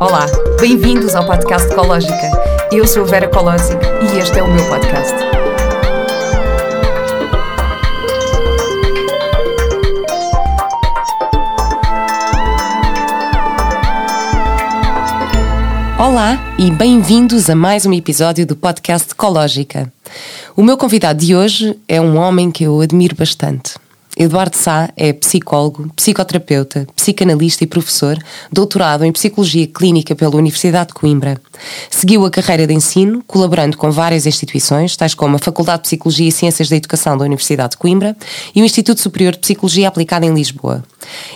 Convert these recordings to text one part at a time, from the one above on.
Olá, bem-vindos ao podcast Ecológica. Eu sou Vera Colosi e este é o meu podcast. Olá e bem-vindos a mais um episódio do podcast Ecológica. O meu convidado de hoje é um homem que eu admiro bastante. Eduardo Sá é psicólogo, psicoterapeuta, psicanalista e professor, doutorado em Psicologia Clínica pela Universidade de Coimbra. Seguiu a carreira de ensino, colaborando com várias instituições, tais como a Faculdade de Psicologia e Ciências da Educação da Universidade de Coimbra e o Instituto Superior de Psicologia Aplicada em Lisboa.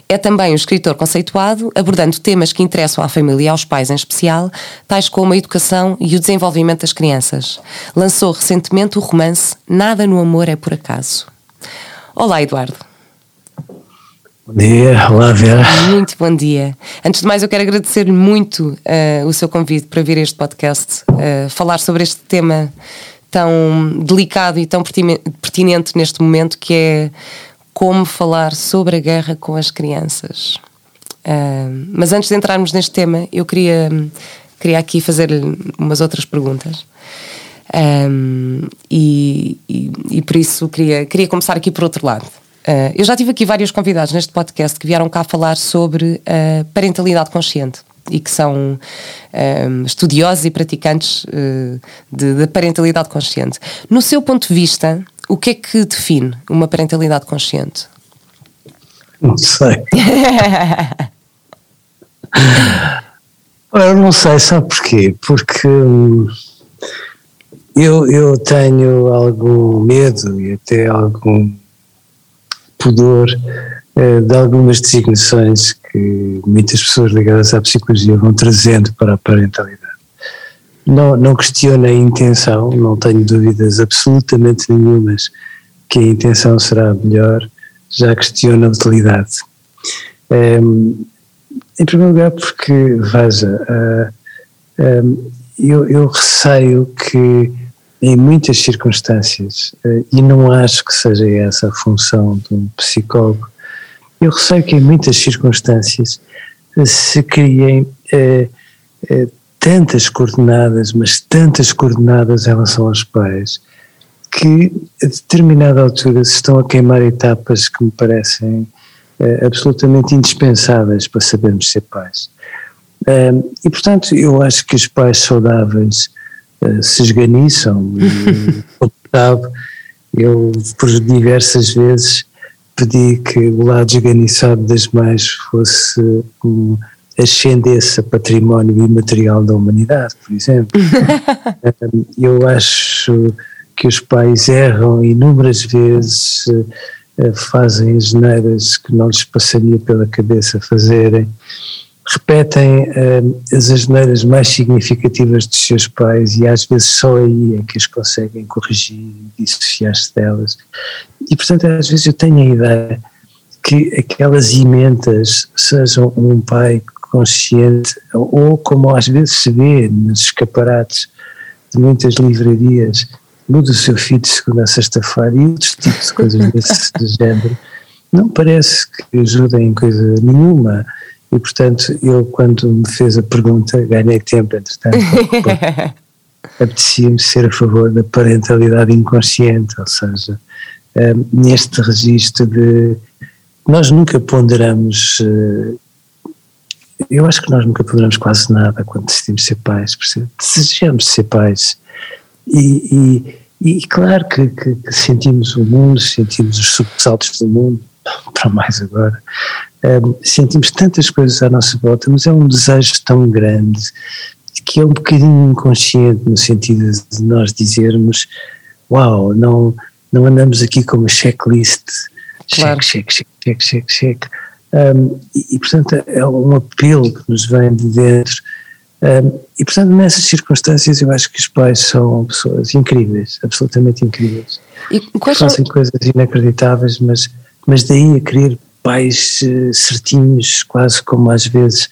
É também um escritor conceituado, abordando temas que interessam à família e aos pais em especial, tais como a educação e o desenvolvimento das crianças. Lançou recentemente o romance Nada no Amor é por Acaso. Olá, Eduardo. Bom dia, olá Vera. Muito bom dia. Antes de mais, eu quero agradecer-lhe muito uh, o seu convite para vir a este podcast, uh, falar sobre este tema tão delicado e tão pertinente neste momento, que é como falar sobre a guerra com as crianças. Uh, mas antes de entrarmos neste tema, eu queria, queria aqui fazer-lhe umas outras perguntas. Um, e, e, e, por isso queria, queria começar aqui por outro lado. Uh, eu já tive aqui vários convidados neste podcast que vieram cá falar sobre a parentalidade consciente e que são um, estudiosos e praticantes uh, de, de parentalidade consciente. No seu ponto de vista, o que é que define uma parentalidade consciente? Não sei. Eu não sei, sabe porquê? Porque. Eu, eu tenho algum medo e até algum pudor eh, de algumas designações que muitas pessoas ligadas à psicologia vão trazendo para a parentalidade. Não, não questiono a intenção, não tenho dúvidas absolutamente nenhumas que a intenção será melhor, já questiono a utilidade. Um, em primeiro lugar, porque, veja, uh, eh, um, eu, eu receio que em muitas circunstâncias, eh, e não acho que seja essa a função de um psicólogo, eu receio que em muitas circunstâncias eh, se criem eh, tantas coordenadas, mas tantas coordenadas em relação aos pais, que a determinada altura se estão a queimar etapas que me parecem absolutamente indispensáveis para sabermos ser pais. e portanto, eu acho que os pais saudáveis eh, se esganiçam. sabe, eu por diversas vezes pedi que o lado esganiçado das mães fosse um, ascendesse a património imaterial da humanidade, por exemplo. eu acho que os pais erram inúmeras vezes, eh, fazem geneiras que não lhes passaria pela cabeça fazerem repetem uh, as asneiras mais significativas dos seus pais e às vezes só aí é que as conseguem corrigir e dissociar-se delas. E portanto às vezes eu tenho a ideia que aquelas emendas sejam um pai consciente ou como às vezes se vê nos escaparates de muitas livrarias muda o seu filho de segunda a sexta-feira e outros tipos de coisas desse género não parece que ajudem em coisa nenhuma e, portanto, eu, quando me fez a pergunta, ganhei tempo, entretanto, apetecia-me ser a favor da parentalidade inconsciente, ou seja, um, neste registro de. Nós nunca ponderamos. Uh, eu acho que nós nunca ponderamos quase nada quando decidimos ser pais, desejamos ser pais. E, e, e claro que, que, que sentimos o mundo, sentimos os sobressaltos do mundo, para mais agora, um, sentimos tantas coisas à nossa volta, mas é um desejo tão grande que é um bocadinho inconsciente no sentido de nós dizermos uau, não, não andamos aqui com uma checklist claro. cheque, cheque, cheque, cheque, cheque, um, e, e, portanto é um apelo que nos vem de dentro. Um, e portanto nessas circunstâncias eu acho que os pais são pessoas incríveis, absolutamente incríveis. E fazem são... coisas inacreditáveis mas, mas daí a querer pais eh, certinhos, quase como às vezes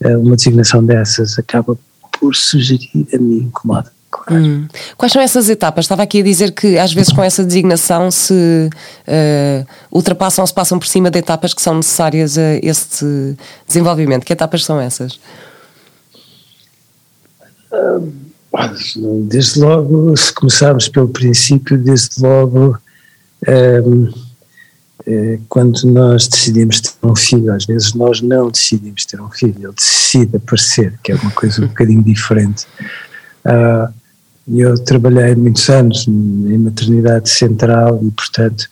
eh, uma designação dessas acaba por sugerir a mim incomoda. Claro. Hum. Quais são essas etapas? Estava aqui a dizer que às vezes com essa designação se uh, ultrapassam, se passam por cima de etapas que são necessárias a este desenvolvimento. Que etapas são essas? Desde logo, se começarmos pelo princípio, desde logo, um, é, quando nós decidimos ter um filho, às vezes nós não decidimos ter um filho, ele decide aparecer, que é uma coisa um bocadinho diferente. Uh, eu trabalhei muitos anos em maternidade central e, portanto,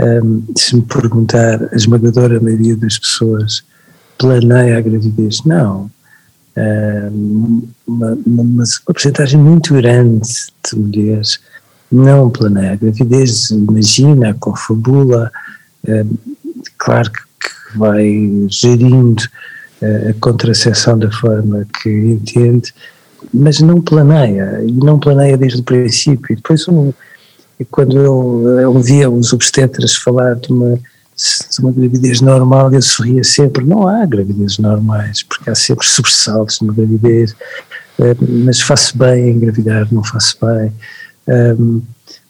um, se me perguntar, a esmagadora maioria das pessoas planeia a gravidez? Não. Um, uma, uma, uma porcentagem muito grande de mulheres não planeia a gravidez, imagina, confabula, claro que vai gerindo uh, a contracepção da forma que entende, mas não planeia, e não planeia desde o princípio. E depois, um, quando eu, eu ouvia os obstetras falar de uma, de uma gravidez normal, eu sorria sempre. Não há gravidezes normais, porque há sempre sobressaltos numa gravidez, eh, mas faço bem em engravidar, não faço bem. Um,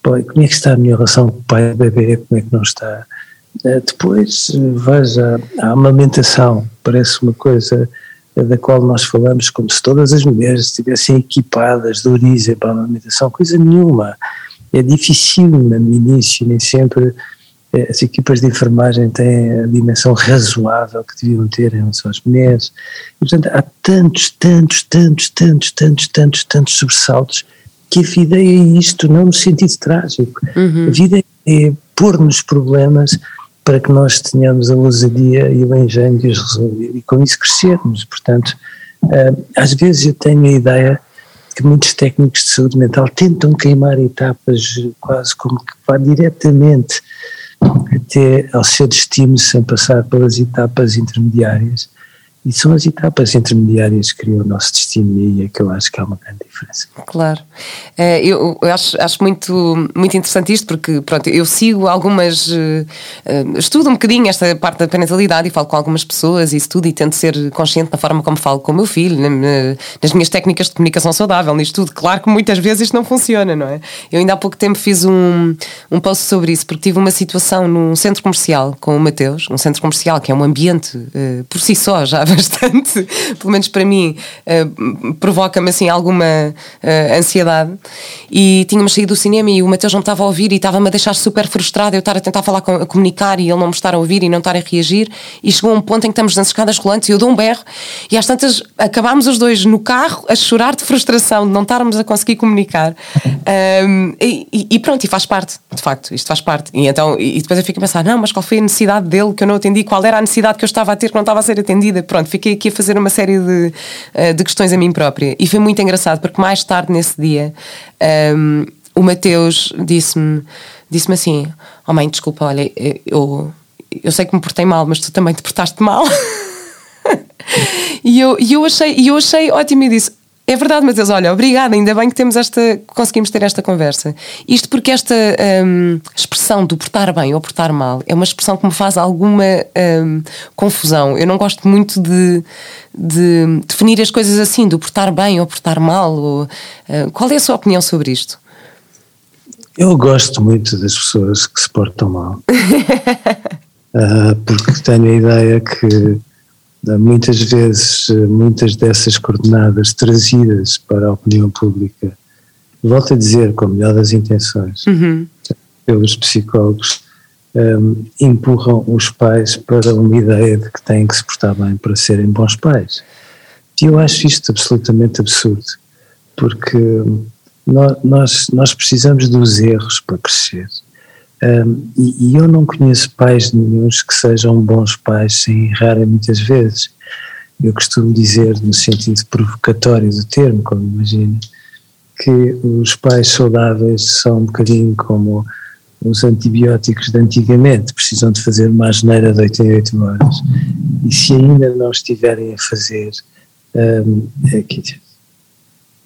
bom, como é que está a minha relação com o pai e bebê, como é que não está? Uh, depois, veja, a amamentação parece uma coisa da qual nós falamos como se todas as mulheres estivessem equipadas de origem para a amamentação, coisa nenhuma. É difícil no início, nem sempre eh, as equipas de enfermagem têm a dimensão razoável que deviam ter em relação às mulheres. E, portanto, há tantos, tantos, tantos, tantos, tantos, tantos, tantos sobressaltos que a vida é isto, não no sentido trágico. Uhum. A vida é pôr-nos problemas para que nós tenhamos a ousadia e o engenho de os resolver e com isso crescermos. Portanto, eh, às vezes eu tenho a ideia que muitos técnicos de saúde mental tentam queimar etapas quase como que vá diretamente até ao seu destino sem passar pelas etapas intermediárias e são as etapas intermediárias que criam o nosso destino e é que eu acho que há uma grande diferença. Claro. Eh, eu acho, acho muito, muito interessante isto porque, pronto, eu sigo algumas. Eh, eh, estudo um bocadinho esta parte da parentalidade e falo com algumas pessoas e isso tudo e tento ser consciente da forma como falo com o meu filho, nas minhas técnicas de comunicação saudável, nisto tudo. Claro que muitas vezes isto não funciona, não é? Eu ainda há pouco tempo fiz um, um post sobre isso porque tive uma situação num centro comercial com o Mateus, um centro comercial que é um ambiente por si só já bastante, pelo menos para mim, uh, provoca-me assim alguma uh, ansiedade. E tínhamos saído do cinema e o Mateus não estava a ouvir e estava-me a deixar super frustrada. Eu estar a tentar falar, com, a comunicar e ele não me estar a ouvir e não estar a reagir. E chegou um ponto em que estamos nas escadas rolantes e eu dou um berro. E às tantas acabámos os dois no carro a chorar de frustração de não estarmos a conseguir comunicar. Um, e, e, pronto, e faz parte, de facto, isto faz parte. E, então, e depois eu fico a pensar: não, mas qual foi a necessidade dele que eu não atendi? Qual era a necessidade que eu estava a ter que não estava a ser atendida? Pronto, fiquei aqui a fazer uma série de, eh, de questões a mim própria. E foi muito engraçado, porque mais tarde nesse dia um, ehm, o Mateus disse-me disse assim: Oh mãe, desculpa, olha, eu, eu sei que me portei mal, mas tu também te portaste mal. e, eu, e eu achei, eu achei ótimo e disse: é verdade, Mateus, olha, obrigada, ainda bem que temos esta, conseguimos ter esta conversa. Isto porque esta um, expressão do portar bem ou portar mal é uma expressão que me faz alguma um, confusão. Eu não gosto muito de, de, definir as coisas assim, do portar bem ou portar mal. Ou, uh, qual é a sua opinião sobre isto? Eu gosto muito das pessoas que se portam mal. uh, porque tenho a ideia que muitas vezes, muitas dessas coordenadas trazidas para a opinião pública, volto a dizer, com a melhor das intenções, uhum. pelos psicólogos, um, empurram os pais para uma ideia de que têm que se portar bem para serem bons pais. E eu acho isto absolutamente absurdo, porque nós, nós precisamos dos erros para crescer. E, eu não conheço pais nenhums que sejam bons pais sem errarem muitas vezes. Eu costumo dizer, no sentido provocatório do termo, como imagino, que os pais saudáveis são um bocadinho como os antibióticos de antigamente, precisam de fazer uma asneira de 88 horas. E se ainda não estiverem a fazer, um, é,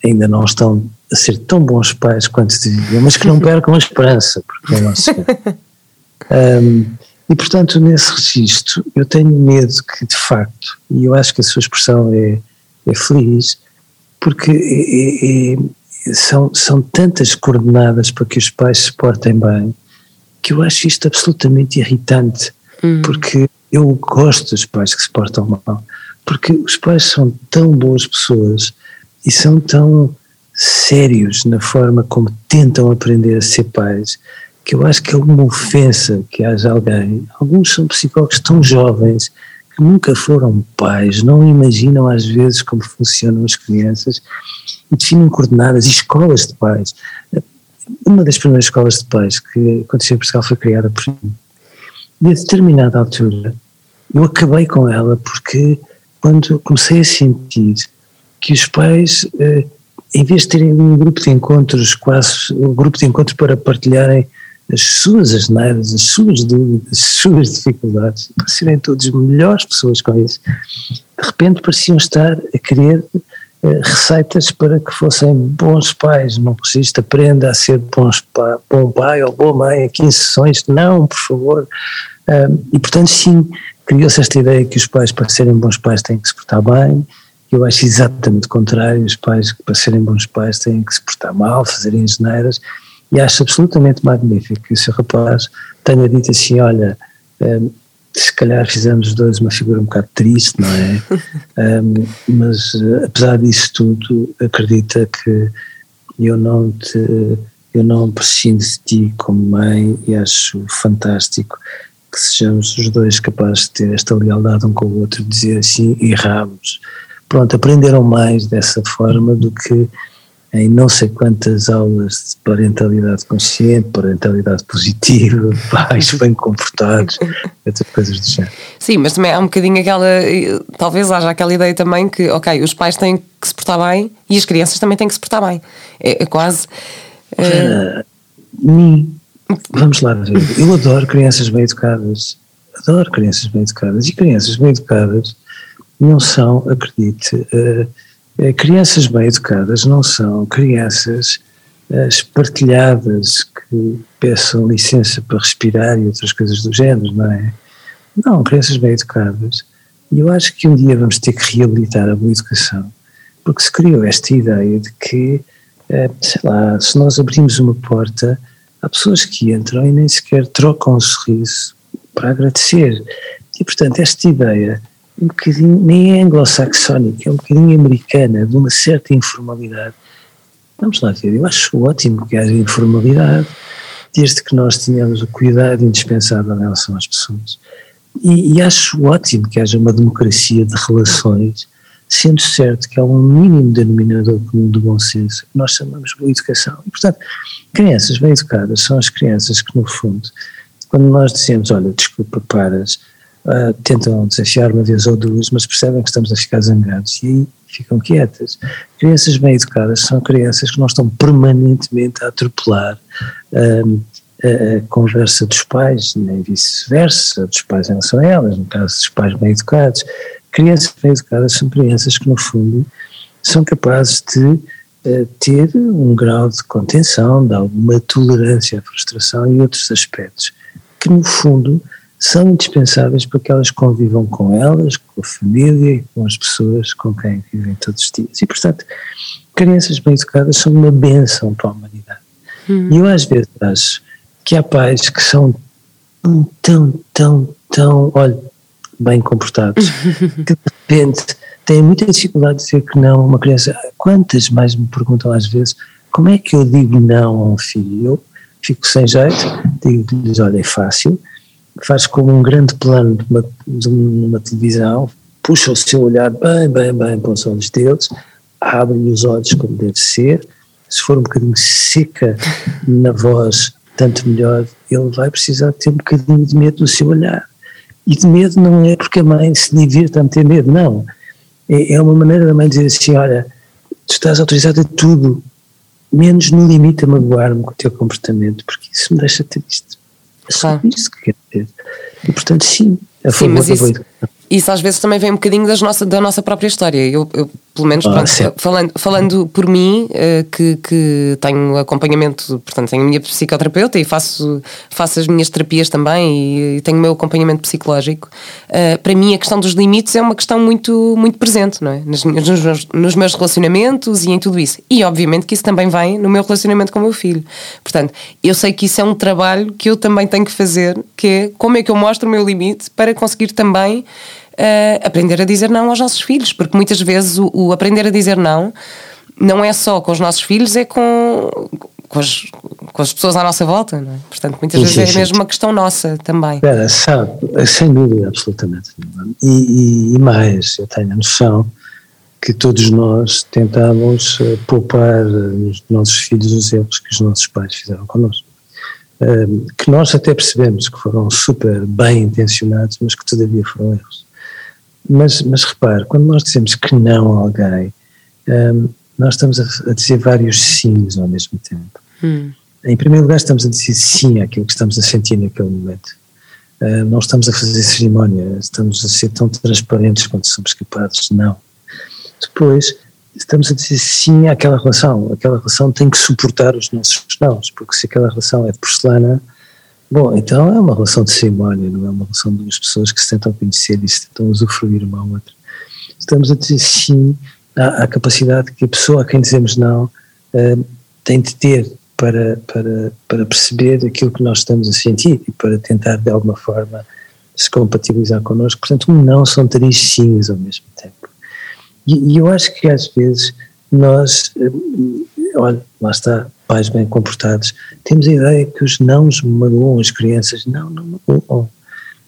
ainda não estão a ser tão bons pais quanto deviam, mas que não percam a esperança, porque é nosso um, E portanto, nesse registro, eu tenho medo que, de facto, e eu acho que a sua expressão é, é feliz, porque é, é, são, são tantas coordenadas para que os pais se portem bem, que eu acho isto absolutamente irritante, hum. porque eu gosto dos pais que se portam mal, porque os pais são tão boas pessoas e são tão sérios na forma como tentam aprender a ser pais, que eu acho que é uma ofensa que haja alguém. Alguns são psicólogos tão jovens que nunca foram pais, não imaginam às vezes como funcionam as crianças e definem coordenadas e escolas de pais. Uma das primeiras escolas de pais que aconteceu em Portugal foi criada por mim. E a determinada altura eu acabei com ela porque quando comecei a sentir que os pais, eh, em vez de terem um grupo de encontros, quase um grupo de encontros para partilharem as suas asneiras, as suas dúvidas, as suas dificuldades, para serem todos melhores pessoas com isso, de repente pareciam estar a querer eh, receitas para que fossem bons pais, não registro, aprenda a ser bons pa, bom pai ou boa mãe em 15 sessões, não, por favor. E portanto, sim, criou-se esta ideia que os pais, para serem bons pais, têm que se portar bem. Eu acho exatamente o contrário, os pais, para serem bons pais, têm que se portar mal, fazerem geneiras e acho absolutamente magnífico que o seu rapaz tenha dito assim: olha, um, se calhar fizemos os dois uma figura um bocado triste, não é? um, mas apesar disso tudo, acredita que eu não te. Eu não prescindo de ti como mãe e acho fantástico que sejamos os dois capazes de ter esta lealdade um com o outro, dizer assim, erramos. Pronto, aprenderam mais dessa forma do que em não sei quantas aulas de parentalidade consciente, parentalidade positiva, pais bem comportados, essas coisas do género. Sim, mas também há um bocadinho aquela, talvez haja aquela ideia também que, ok, os pais têm que se portar bem e as crianças também têm que se portar bem. É, é quase. Uh, vamos lá ver. Eu adoro crianças bem educadas. Adoro crianças bem educadas. E crianças bem educadas não são, acredite, uh, eh, crianças bem educadas não são crianças eh, espartilhadas que peçam licença para respirar e outras coisas do género, não é? Não, crianças bem educadas. E eu acho que um dia vamos ter que reabilitar a boa educação, porque se criou esta ideia de que, eh, sei lá, se nós abrimos uma porta, há pessoas que entram e nem sequer trocam um sorriso para agradecer. E, portanto, esta ideia um bocadinho, nem é anglo-saxónica, é um bocadinho americana, de uma certa informalidade. Vamos lá ver, eu acho ótimo que haja informalidade, desde que nós tenhamos o cuidado indispensável em relação às pessoas. E, e acho ótimo que haja uma democracia de relações, sendo certo que há um mínimo denominador comum do bom senso, que nós chamamos de boa educação. E, portanto, crianças bem educadas são as crianças que, no fundo, quando nós dizemos, olha, desculpa, paras, uh, tentam desafiar uma vez ou duas, mas percebem que estamos a ficar zangados e aí ficam quietas. Crianças bem educadas são crianças que não estão permanentemente a atropelar um, a, conversa dos pais, nem vice-versa, dos pais em relação a elas, no caso dos pais bem educados. Crianças bem educadas são crianças que, no fundo, são capazes de uh, ter um grau de contenção, de alguma tolerância à frustração e outros aspectos que, no fundo, são indispensáveis para que elas convivam com elas, com a família e com as pessoas com quem vivem todos os dias. E, portanto, crianças bem educadas são uma benção para a humanidade. Hum. E eu, às vezes, acho que há pais que são tão, tão, tão, tão, olha, bem comportados, que de repente têm muita dificuldade de dizer que não a uma criança. Quantas mais me perguntam às vezes como é que eu digo não a um filho? Eu fico sem jeito, digo-lhes: olha, é fácil faz como um grande plano de uma, de uma televisão, puxa o seu olhar bem, bem, bem para os olhos deles, abre-lhe os olhos como deve ser, se for um bocadinho seca na voz, tanto melhor, ele vai precisar ter um bocadinho de medo do seu olhar. E de medo não é porque a mãe se divirta a ter medo, não. É, é uma maneira da mãe dizer assim: olha, tu estás autorizado a tudo, menos no limite a magoar-me com o teu comportamento, porque isso me deixa triste. Só isso que quer dizer. E portanto, sim, a sim, favor da isso, isso às vezes também vem um bocadinho das nossa, da nossa própria história. Eu, eu pelo menos, ah, pronto, falando, falando por mim, uh, que, que tenho acompanhamento, portanto, tenho a minha psicoterapeuta e faço, faço as minhas terapias também e, tenho o meu acompanhamento psicológico. Uh, para mim, a questão dos limites é uma questão muito, muito presente, não é? Nos, nos, nos, meus relacionamentos e em tudo isso. E, obviamente, que isso também vem no meu relacionamento com o meu filho. Portanto, eu sei que isso é um trabalho que eu também tenho que fazer, que é como é que eu mostro o meu limite para conseguir também uh, aprender a dizer não aos nossos filhos, porque muitas vezes o, o aprender a dizer não não é só com os nossos filhos, é com, com, as, com as pessoas à nossa volta, é? Portanto, muitas sim, vezes sim, é mesmo uma questão nossa também. Sabe, sem dúvida, absolutamente. E, e, e, mais, eu tenho a noção que todos nós tentamos uh, poupar nos nossos filhos os erros que os nossos pais fizeram connosco. Que nós até percebemos que foram super bem intencionados, mas que todavia foram erros. Mas, mas repare, quando nós dizemos que não a alguém, um, nós estamos a, a, dizer vários sims ao mesmo tempo. Hum. Em primeiro lugar, estamos a dizer sim àquilo que estamos a sentir naquele momento. Uh, não estamos a fazer cerimónia, estamos a ser tão transparentes quanto somos capazes, não. Depois, estamos a dizer sim àquela relação. Aquela relação tem que suportar os nossos não, porque se aquela relação é de porcelana, bom, então é uma relação de cerimónia, não é uma relação de duas pessoas que se tentam conhecer e se tentam usufruir uma à outra. Estamos a dizer sim à, à capacidade que a pessoa a quem dizemos não uh, tem de ter para, para, para perceber aquilo que nós estamos a sentir e para tentar de alguma forma se compatibilizar connosco. Portanto, um não são três sims ao mesmo tempo. E, e eu acho que às vezes nós, uh, olha, lá está, pais bem comportados, temos a ideia que os nãos magoam as crianças. Não, não magoam.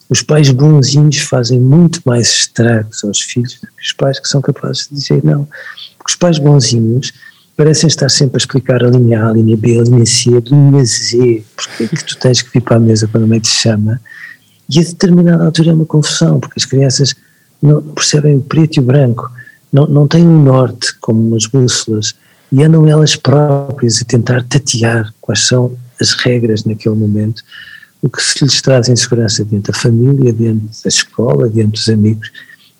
Os pais bonzinhos fazem muito mais estragos aos filhos do que os pais que são capazes de dizer não. Porque os pais bonzinhos parecem estar sempre a explicar a linha A, a linha B, a linha C, a linha Z, porque é que tu tens que vir para a mesa quando a mãe te chama. E a determinada altura é uma confusão, porque as crianças não percebem o preto e o branco, não, não têm um norte como umas bússolas e andam elas próprias a tentar tatear quais são as regras naquele momento o que se lhes traz insegurança dentro da família, dentro da escola, dentro dos amigos.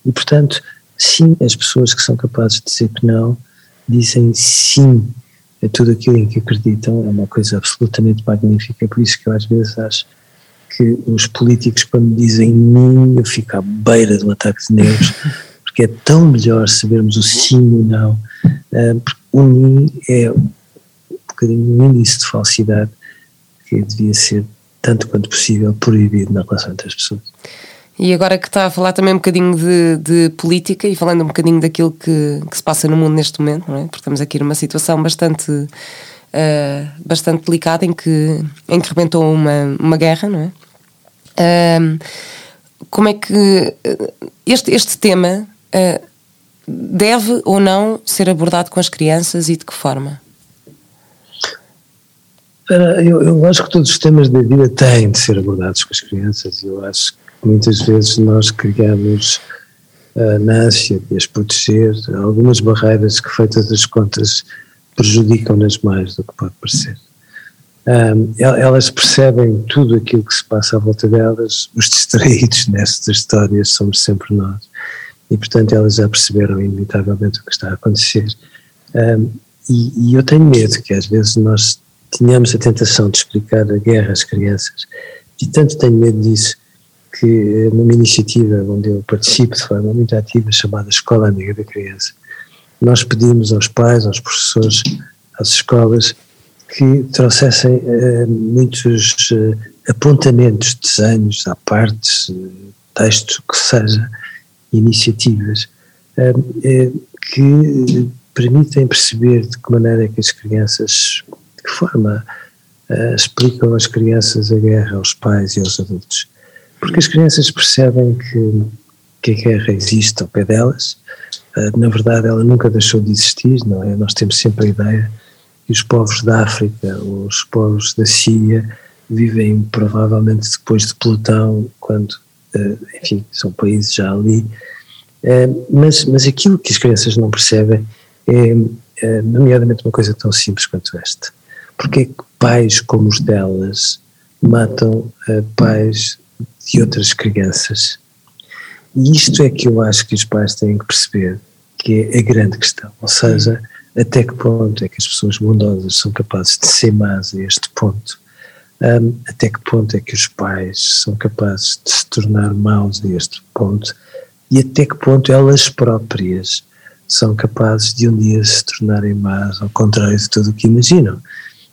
E, portanto, sim, as pessoas que são capazes de dizer que não, dizem sim a tudo aquilo em que acreditam, é uma coisa absolutamente magnífica. É por isso que eu às vezes acho que os políticos, quando dizem nim, eu fico à beira um ataque de nervos, porque é tão melhor sabermos o sim e o não, eh, porque o nim é um bocadinho um índice de falsidade que devia ser tanto quanto possível, proibido na relação entre as pessoas. E agora que está a falar também um bocadinho de, de política e falando um bocadinho daquilo que, que, se passa no mundo neste momento, não é? porque estamos aqui numa situação bastante, uh, bastante delicada em que, em que rebentou uma, uma guerra, não é? Uh, como é que este, este tema uh, deve ou não ser abordado com as crianças e de que forma? Eu, eu acho que todos os temas da vida têm de ser abordados com as crianças. Eu acho que muitas vezes nós criamos uh, na ânsia de as proteger algumas barreiras que, feitas as contas, prejudicam-nas mais do que pode parecer. Um, elas percebem tudo aquilo que se passa à volta delas, os distraídos nestas histórias somos sempre nós. E, portanto, elas já perceberam inevitavelmente o que está a acontecer. Um, e, e eu tenho medo que às vezes nós tínhamos a tentação de explicar a guerra às crianças, e tanto tenho medo disso que numa iniciativa onde eu participo de forma muito ativa, chamada Escola Amiga da Criança, nós pedimos aos pais, aos professores, às escolas, que trouxessem uh, muitos uh, apontamentos, desenhos, à partes, uh, textos, o que seja, iniciativas, que permitem perceber de que maneira é que as crianças de que forma uh, explicam às crianças a guerra aos pais e aos adultos? Porque as crianças percebem que, que a guerra existe ao pé delas, na verdade ela nunca deixou de existir, não é? Nós temos sempre a ideia que os povos da África, os povos da Síria, vivem provavelmente depois de Plutão, quando, enfim, são países já ali. Uh, mas, mas aquilo que as crianças não percebem é, é, nomeadamente, uma coisa tão simples quanto esta porque é que pais como os delas matam pais de outras crianças? E isto é que eu acho que os pais têm que perceber, que é a grande questão. Ou seja, até que ponto é que as pessoas bondosas são capazes de ser más a este ponto? Um, até que ponto é que os pais são capazes de se tornar maus a este ponto? E até que ponto elas próprias são capazes de um dia se tornarem más, ao contrário de tudo o que imaginam?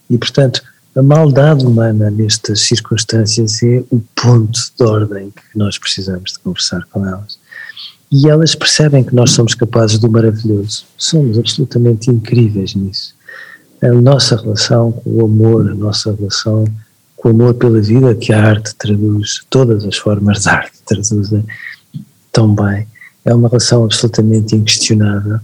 E, portanto, a maldade humana nestas circunstâncias é o ponto de ordem que nós precisamos de conversar com elas. e elas percebem que nós somos capazes do maravilhoso. Somos absolutamente incríveis nisso. A nossa relação com o amor, a nossa relação com o amor pela vida, que a arte traduz, todas as formas de arte traduzem tão bem, é uma relação absolutamente inquestionável.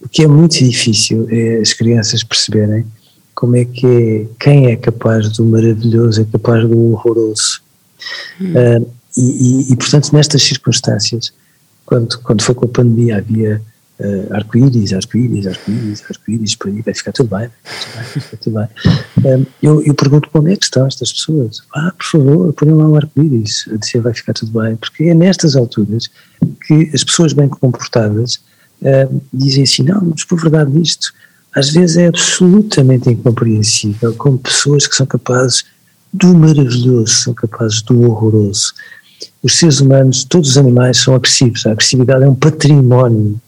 O que é muito difícil é as crianças perceberem como é que é, quem é capaz do maravilhoso é capaz do horroroso. Hum. Uh, e, e, e, portanto, nestas circunstâncias, quando, quando foi com a pandemia, havia uh, arco-íris, arco-íris, arco-íris, arco-íris, por aí, vai ficar tudo bem, vai ficar tudo bem. Um, eu, eu pergunto onde é que estão estas pessoas? Ah, por favor, ponham lá um arco-íris, a dizer vai ficar tudo bem, porque é nestas alturas que as pessoas bem comportadas uh, dizem assim, não, mas por verdade isto, às vezes é absolutamente incompreensível como pessoas que são capazes do maravilhoso, são capazes do horroroso os seres humanos, todos os animais são agressivos. A agressividade é um património,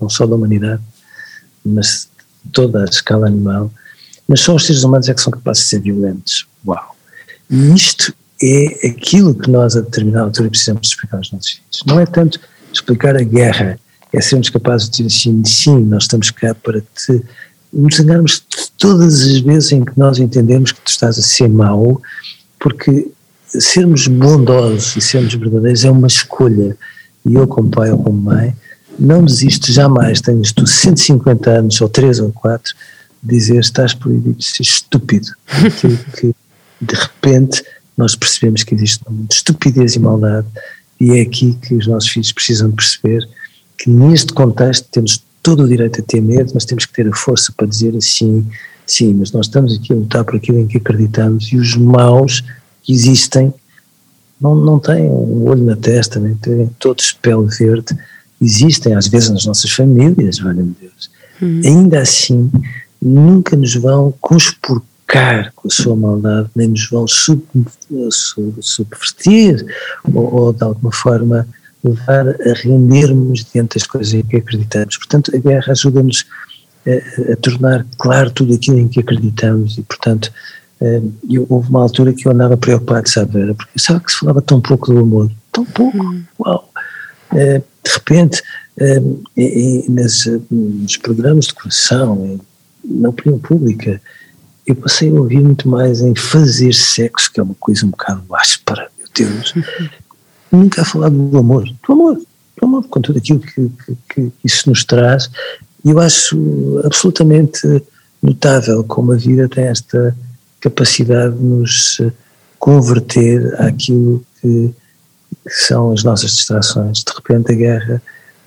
não só da humanidade, mas de toda a escala animal. Mas só os seres humanos é que são capazes de ser violentos. Uau! E isto é aquilo que nós, a determinada altura, precisamos explicar aos nossos filhos. Não é tanto explicar a guerra, é sermos capazes de dizer assim: sim, nós estamos cá para te. Nos enganarmos todas as vezes em que nós entendemos que tu estás a ser mau, porque sermos bondosos e sermos verdadeiros é uma escolha. E eu, como pai ou como mãe, não desisto jamais, tenhas tu 150 anos, ou 3 ou 4, dizer estás proibido de ser estúpido. Que, de repente, nós percebemos que existe de estupidez e maldade, e é aqui que os nossos filhos precisam perceber que neste contexto temos todo o direito a ter medo, mas temos que ter a força para dizer assim, sim, mas nós estamos aqui a lutar por aquilo em que acreditamos, e os maus que existem não, não têm um olho na testa, nem têm todos pele verde, existem às vezes nas nossas famílias, valha-me Deus. Hum. Ainda assim, nunca nos vão conspurcar com a sua maldade, nem nos vão sub, sub, subverter ou, ou, de alguma forma levar a rendermos diante das coisas em que acreditamos. Portanto, a guerra ajuda-nos a, a, tornar claro tudo aquilo em que acreditamos e, portanto, eu, houve uma altura que eu andava preocupado, sabe, porque sabe que se falava tão pouco do amor, tão pouco, hum. uau. Eh, de repente, nas, nos programas de coração, na opinião pública, eu passei a ouvir muito mais em fazer sexo, que é uma coisa um bocado áspera, meu Deus. Nunca a falar do amor, do amor, do amor, com tudo aquilo que, que, que isso nos traz. E eu acho absolutamente notável como a vida tem esta capacidade de nos eh, converter àquilo que, que são as nossas distrações. De repente, a guerra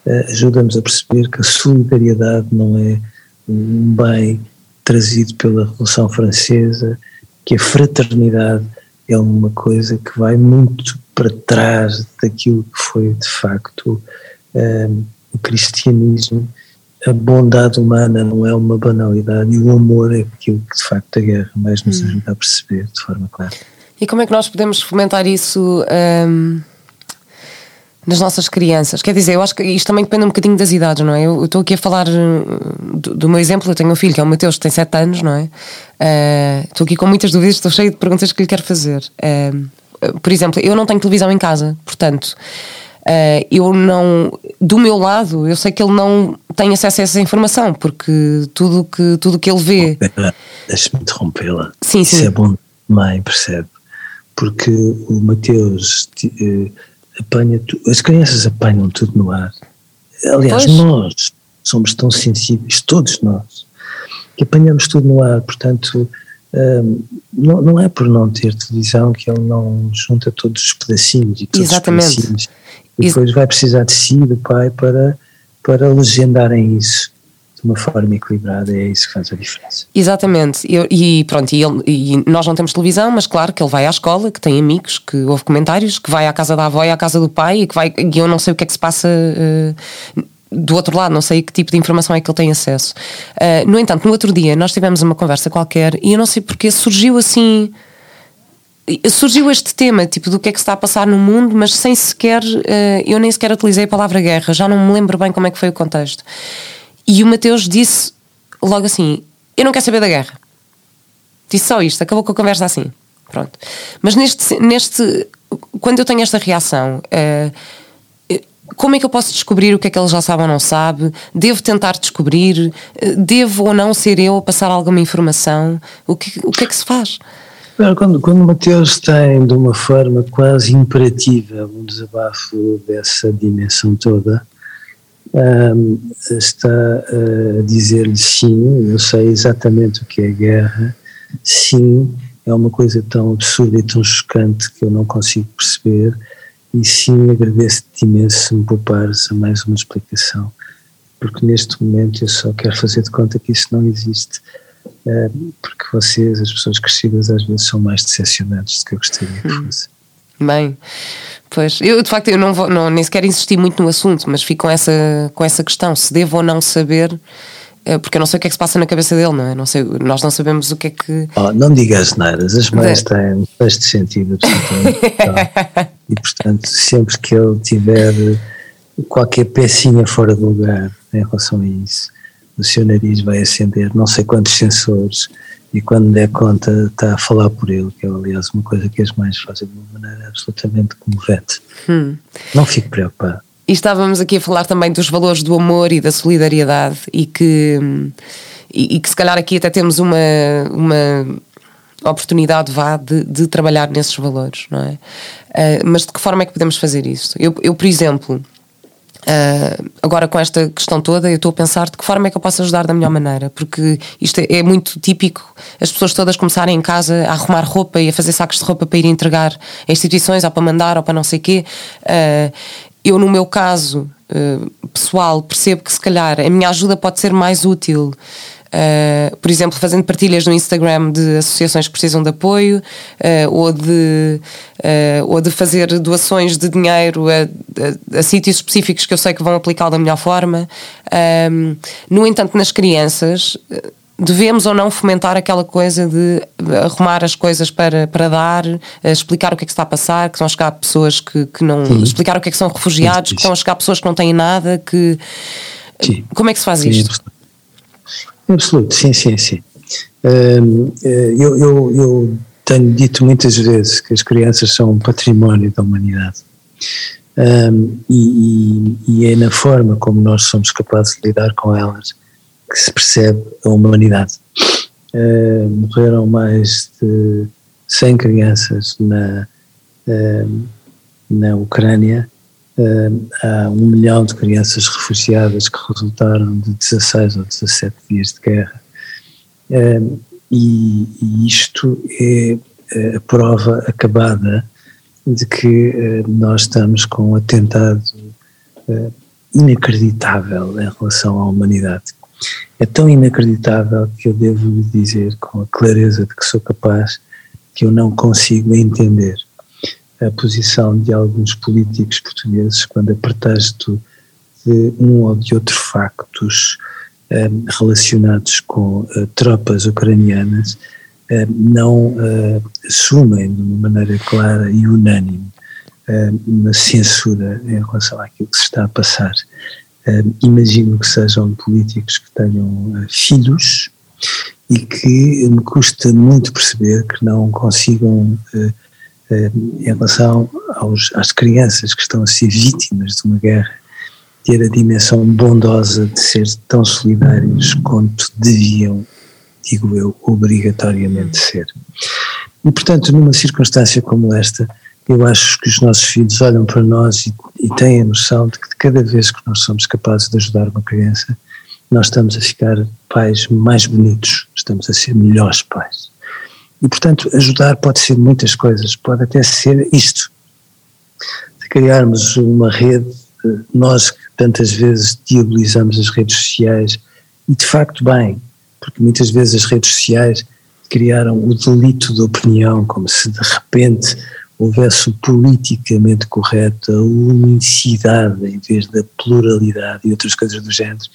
uh, ajuda-nos a perceber que a solidariedade não é um bem trazido pela Revolução Francesa, que a fraternidade é uma coisa que vai muito para trás daquilo que foi de facto um, o cristianismo a bondade humana não é uma banalidade e o amor é aquilo que de facto a guerra mais nos hum. ajuda a perceber de forma clara. E como é que nós podemos fomentar isso um, nas nossas crianças? Quer dizer, eu acho que isto também depende um bocadinho das idades, não é? Eu estou aqui a falar hum, do, do, meu exemplo, eu tenho um filho que é o Mateus, que tem 7 anos, não é? Uh, estou aqui com muitas dúvidas, estou cheio de perguntas que lhe quero fazer. Uh, por exemplo, eu não tenho televisão em casa, portanto. Uh, eu não, do meu lado, eu sei que ele não tem acesso a essa informação, porque tudo que, tudo que ele vê. Deixa-me interrompê-la. Sim, Isso sim. é bom, mãe, percebe? Porque o Mateus uh, apanha, tu, as crianças apanham tudo no ar. Aliás, pois. nós somos tão sensíveis, todos nós, que apanhamos tudo no ar, portanto. Um, não, não é por não ter televisão que ele não junta todos os pedacinhos e todos Exatamente. os pedacinhos e depois vai precisar de si, do pai, para, para legendarem isso de uma forma equilibrada, é isso que faz a diferença. Exatamente, eu, e pronto, e, ele, e, nós não temos televisão, mas claro que ele vai à escola, que tem amigos, que ouve comentários, que vai à casa da avó e à casa do pai, e que vai, e eu não sei o que é que se passa. Uh, do outro lado, não sei que tipo de informação é que ele tem acesso. Uh, no entanto, no outro dia nós tivemos uma conversa qualquer e eu não sei porque surgiu assim surgiu este tema, tipo, do que é que se está a passar no mundo, mas sem sequer, uh, eu nem sequer utilizei a palavra guerra, já não me lembro bem como é que foi o contexto. E o Mateus disse logo assim: Eu não quero saber da guerra. Disse só isto, acabou com a conversa assim. Pronto. Mas neste, neste quando eu tenho esta reação, uh, como é que eu posso descobrir o que é que ele já sabe ou não sabe? Devo tentar descobrir? Devo ou não ser eu a passar alguma informação? O que, o que é que se faz? Quando, quando o Mateus tem de uma forma quase imperativa um desabafo dessa dimensão toda, um, está a dizer-lhe sim, eu sei exatamente o que é guerra, sim, é uma coisa tão absurda e tão chocante que eu não consigo perceber, e sim, agradeço-te imenso se me poupares a mais uma explicação, porque neste momento eu só quero fazer de conta que isso não existe, porque vocês, as pessoas crescidas, às vezes são mais decepcionantes do que eu gostaria que hum. fosse. Bem, pois, eu de facto eu não vou, não, nem sequer insisti muito no assunto, mas fico com essa, com essa questão, se devo ou não saber eh, porque eu não sei o que é que se passa na cabeça dele, não é? Não sei, nós não sabemos o que é que. Oh, não digas nada, as mães têm um de sentido absolutamente. e portanto, sempre que ele tiver qualquer pecinha fora do lugar em relação a isso, o seu nariz vai acender não sei quantos sensores e quando der conta está a falar por ele, que é aliás uma coisa que as mães fazem de uma maneira absolutamente comovente. Hum. Não fique preocupado. E estávamos aqui a falar também dos valores do amor e da solidariedade e que, e, e que se calhar aqui até temos uma, uma oportunidade vá de, de trabalhar nesses valores, não é? Uh, mas de que forma é que podemos fazer isso? Eu, eu por exemplo, Uh, agora com esta questão toda, eu estou a pensar de que forma é que eu posso ajudar da melhor maneira, porque isto é, é, muito típico as pessoas todas começarem em casa a arrumar roupa e a fazer sacos de roupa para ir entregar a instituições, ou para mandar, ou para não sei o quê. Uh, eu, no meu caso uh, pessoal, percebo que se calhar a minha ajuda pode ser mais útil. Uh, por exemplo, fazendo partilhas no Instagram de associações que precisam de apoio uh, ou, de, ou de fazer doações de dinheiro a, a, a, sítios específicos que eu sei que vão aplicá-lo da melhor forma. no entanto, nas crianças devemos ou não fomentar aquela coisa de arrumar as coisas para, para dar, explicar o que é que está a passar, que estão a chegar pessoas que, que não. Sim. explicar o que é que são refugiados, sim, que estão a chegar pessoas que não têm nada, que. Sim. Como é que se faz isto? Absoluto, sim, sim, sim. Hum, eh, eu, eu, eu tenho dito muitas vezes que as crianças são um património da humanidade. Um, e, e, é na forma como nós somos capazes de lidar com elas que se percebe a humanidade. Uh, morreram mais de 100 crianças na, na Ucrânia, há um milhão de crianças refugiadas que resultaram de 16 ou 17 dias de guerra. E, e, isto é a prova acabada de que nós estamos com um atentado inacreditável em relação à humanidade é tão inacreditável que eu devo lhe dizer com a clareza de que sou capaz que eu não consigo entender a posição de alguns políticos portugueses quando a pretexto de um ou de outro factos ehm, relacionados com uh, tropas ucranianas ehm, não assumem de uma maneira clara e unânime uma censura em relação àquilo que se está a passar. Imagino que sejam políticos que tenham filhos e que me custa muito perceber que não consigam, em relação aos, às crianças que estão a ser vítimas de uma guerra, ter a dimensão bondosa de ser tão solidários quanto deviam, digo eu, obrigatoriamente ser. E, portanto, numa circunstância como esta, eu acho que os nossos filhos olham para nós e, e têm a noção de que cada vez que nós somos capazes de ajudar uma criança, nós estamos a ficar pais mais bonitos, estamos a ser melhores pais. E, portanto, ajudar pode ser muitas coisas, pode até ser isto, de criarmos uma rede, nós que tantas vezes diabolizamos as redes sociais, e de facto bem, porque muitas vezes as redes sociais criaram o delito de opinião, como se de repente houvesse o politicamente correto, a unicidade em vez da pluralidade e outras coisas do género.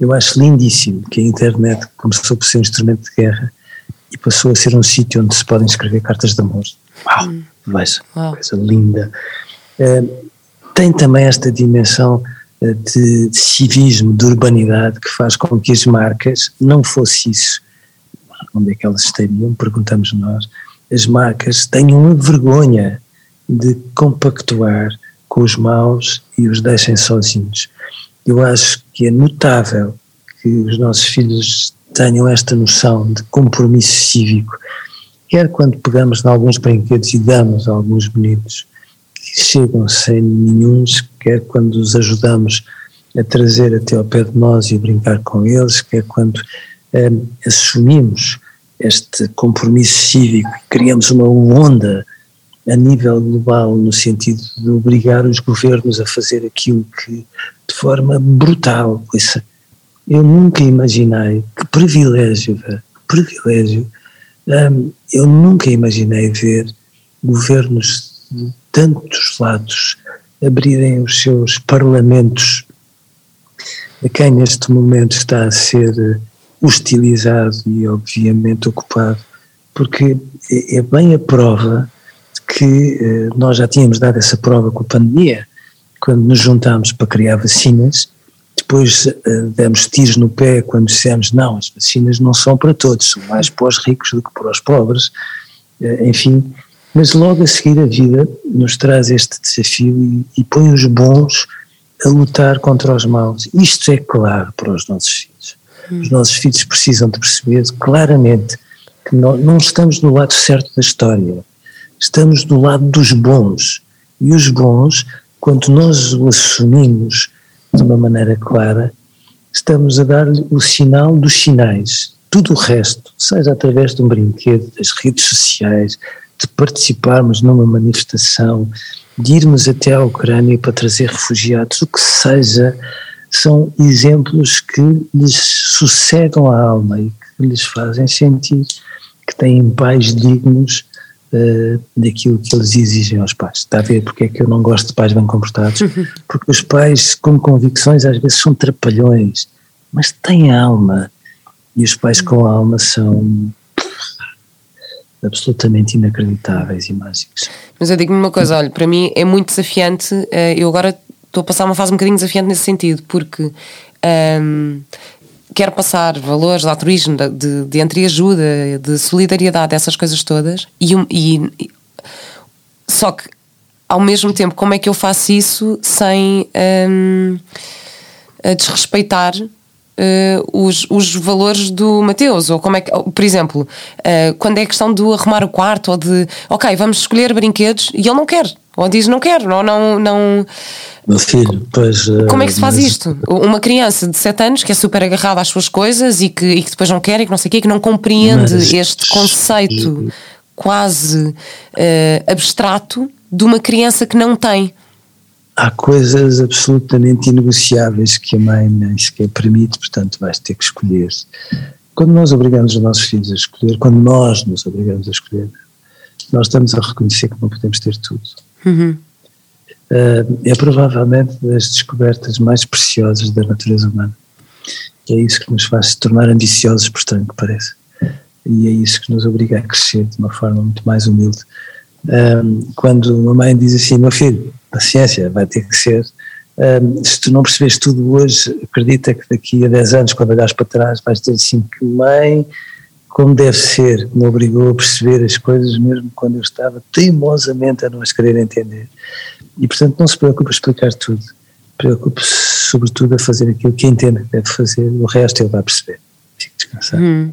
Eu acho lindíssimo que a internet começou por ser um instrumento de guerra e passou a ser um sítio onde se podem escrever cartas de amor. Uau, hum. veja, Uau. coisa linda. Uh, tem também esta dimensão de, de civismo, de urbanidade, que faz com que as marcas, não fosse isso, onde é que elas estariam, perguntamos nós, as marcas tenham a vergonha de compactuar com os maus e os deixem sozinhos. Eu acho que é notável que os nossos filhos tenham esta noção de compromisso cívico, quer quando pegamos em alguns brinquedos e damos a alguns meninos que chegam sem nenhum, quer quando os ajudamos a trazer até ao pé de nós e brincar com eles, quer quando eh, assumimos este compromisso cívico criamos uma onda a nível global no sentido de obrigar os governos a fazer aquilo que de forma brutal, isso, eu nunca imaginei, privilégio, privilégio, um, eu nunca imaginei ver governos de tantos lados abrirem os seus parlamentos. A quem neste momento está a ser hostilizado e obviamente ocupado, porque é, é bem a prova que eh, nós já tínhamos dado essa prova com a pandemia, quando nos juntámos para criar vacinas, depois uh, demos tiros no pé quando dissemos não, as vacinas não são para todos, são mais para os ricos do que para os pobres, uh, enfim, mas logo a seguir a vida nos traz este desafio e, e põe os bons a lutar contra os maus. Isto é claro para os nossos filhos. Os nossos filhos precisam de perceber claramente que não, não estamos no lado certo da história, estamos do lado dos bons. E os bons, quando nós o assumimos de uma maneira clara, estamos a dar-lhe o sinal dos sinais. Tudo o resto, seja através de um brinquedo, das redes sociais, de participarmos numa manifestação, de irmos até à Ucrânia para trazer refugiados, o que seja, são exemplos que lhes sossegam a alma e que lhes fazem sentir que têm pais dignos uh, daquilo que eles exigem aos pais. Está a ver porque é que eu não gosto de pais bem comportados? Porque os pais com convicções às vezes são trapalhões, mas têm alma. E os pais com alma são absolutamente inacreditáveis e mágicos. Mas eu digo-me uma coisa, olha, para mim é muito desafiante, eh, eu agora estou a passar uma fase um bocadinho desafiante nesse sentido, porque um, quero passar valores de altruísmo, de, de entreajuda, de solidariedade, essas coisas todas, e, e, só que ao mesmo tempo, como é que eu faço isso sem um, desrespeitar uh, os, os valores do Mateus? Ou como é que, por exemplo, uh, quando é questão de arrumar o quarto ou de, ok, vamos escolher brinquedos e ele não quer, ou diz não quero, ou não. não meu filho, pois. Como é que se faz mas... isto? Uma criança de 7 anos que é super agarrada às suas coisas e que, e que depois não quer e que não sei o quê, que não compreende mas... este conceito quase uh, abstrato de uma criança que não tem há coisas absolutamente inegociáveis que a mãe nem sequer permite, portanto vais ter que escolher. Quando nós obrigamos os nossos filhos a escolher, quando nós nos obrigamos a escolher, nós estamos a reconhecer que não podemos ter tudo. Uhum. Uh, é provavelmente das descobertas mais preciosas da natureza humana. E é isso que nos faz se tornar ambiciosos, por estranho que pareça. E é isso que nos obriga a crescer de uma forma muito mais humilde. Um, quando uma mãe diz assim, meu filho, paciência, vai ter que ser. Um, se tu não percebes tudo hoje, acredita que daqui a 10 anos, quando olhares para trás, vais ter assim que mãe, como deve ser, me obrigou a perceber as coisas mesmo quando eu estava teimosamente a não as querer entender. E portanto não se preocupe a explicar tudo, preocupe-se sobretudo a fazer aquilo que entende que deve fazer, o resto ele vai perceber. Fique descansado. Hum.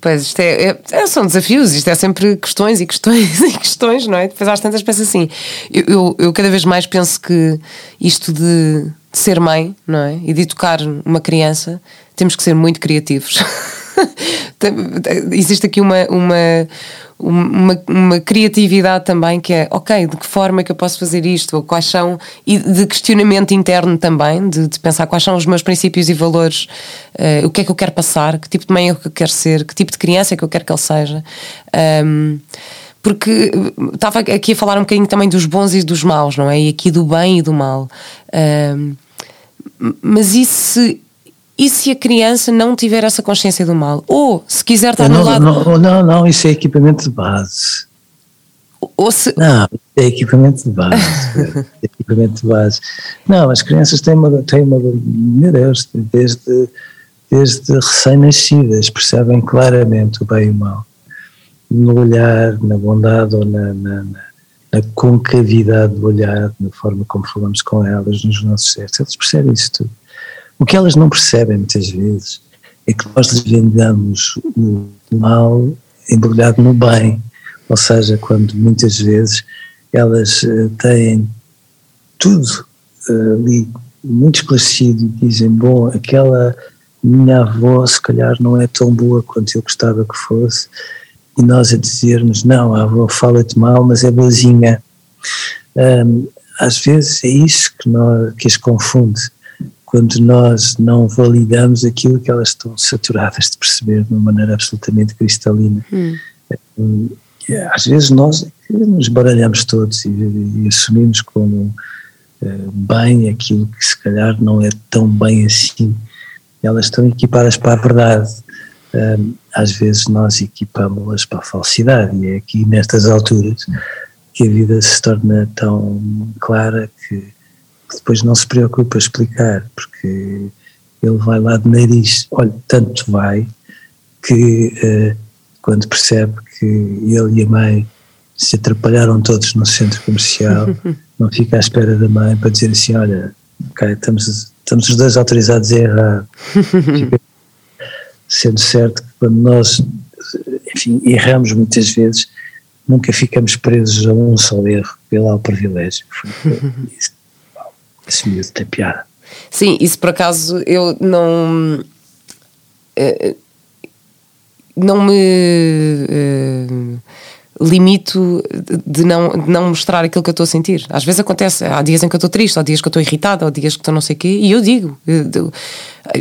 Pois, isto é, é, é, são desafios, isto é sempre questões e questões e questões, não é? Depois às tantas penso assim, eu, eu, eu, cada vez mais penso que isto de, de, ser mãe, não é? E de educar uma criança, temos que ser muito criativos. Existe aqui uma, uma uma, uma, criatividade também que é, ok, de que forma é que eu posso fazer isto? Ou quais são, e de questionamento interno também, de, de pensar quais são os meus princípios e valores, uh, o que é que eu quero passar, que tipo de mãe é que eu quero ser, que tipo de criança é que eu quero que ele seja. Um, porque estava aqui a falar um bocadinho também dos bons e dos maus, não é? E aqui do bem e do mal. Um, mas isso e se a criança não tiver essa consciência do mal? Ou se quiser estar não, no lado. Não, não, não, isso é equipamento de base. Ou se... Não, é equipamento de base. é equipamento de base. Não, as crianças têm uma. Têm uma meu Deus, desde, desde recém-nascidas percebem claramente o bem e o mal. No olhar, na bondade ou na, na, na na concavidade do olhar, na forma como falamos com elas, nos nossos gestos, eles percebem isso tudo. O que elas não percebem muitas vezes é que nós lhes vendamos o mal embrulhado no bem, ou seja, quando muitas vezes elas uh, têm tudo uh, ali muito esclarecido e dizem: Bom, aquela minha avó se calhar não é tão boa quanto eu gostava que fosse, e nós a dizermos: Não, a avó fala-te mal, mas é boazinha. Um, às vezes é isso que, nós, que as confunde, quando nós não validamos aquilo que elas estão saturadas de perceber de uma maneira absolutamente cristalina. Hum. hum às vezes nós nos baralhamos todos e, e assumimos como uh, bem aquilo que se calhar não é tão bem assim. Elas estão equipadas para a verdade. Um, às vezes nós equipamos-las para a falsidade e é aqui nestas alturas que a vida se torna tão clara que, que depois não se preocupa a explicar, porque ele vai lá de nariz, olha, tanto vai que uh, quando percebe que ele e a mãe se atrapalharam todos no centro comercial, não fica à espera da mãe para dizer assim, olha, okay, estamos, estamos os dois autorizados a errar. Sendo certo que quando nós, enfim, erramos muitas vezes, nunca ficamos presos a um só erro, pelo privilégio. Isso, esse miúdo tem piada. Sim, isso por acaso eu não. Eh, não me. Limito de não, de não mostrar aquilo que eu estou a sentir. Às vezes acontece, há dias em que eu estou triste, há dias que eu estou irritada, há dias que estou não sei o quê, e eu digo.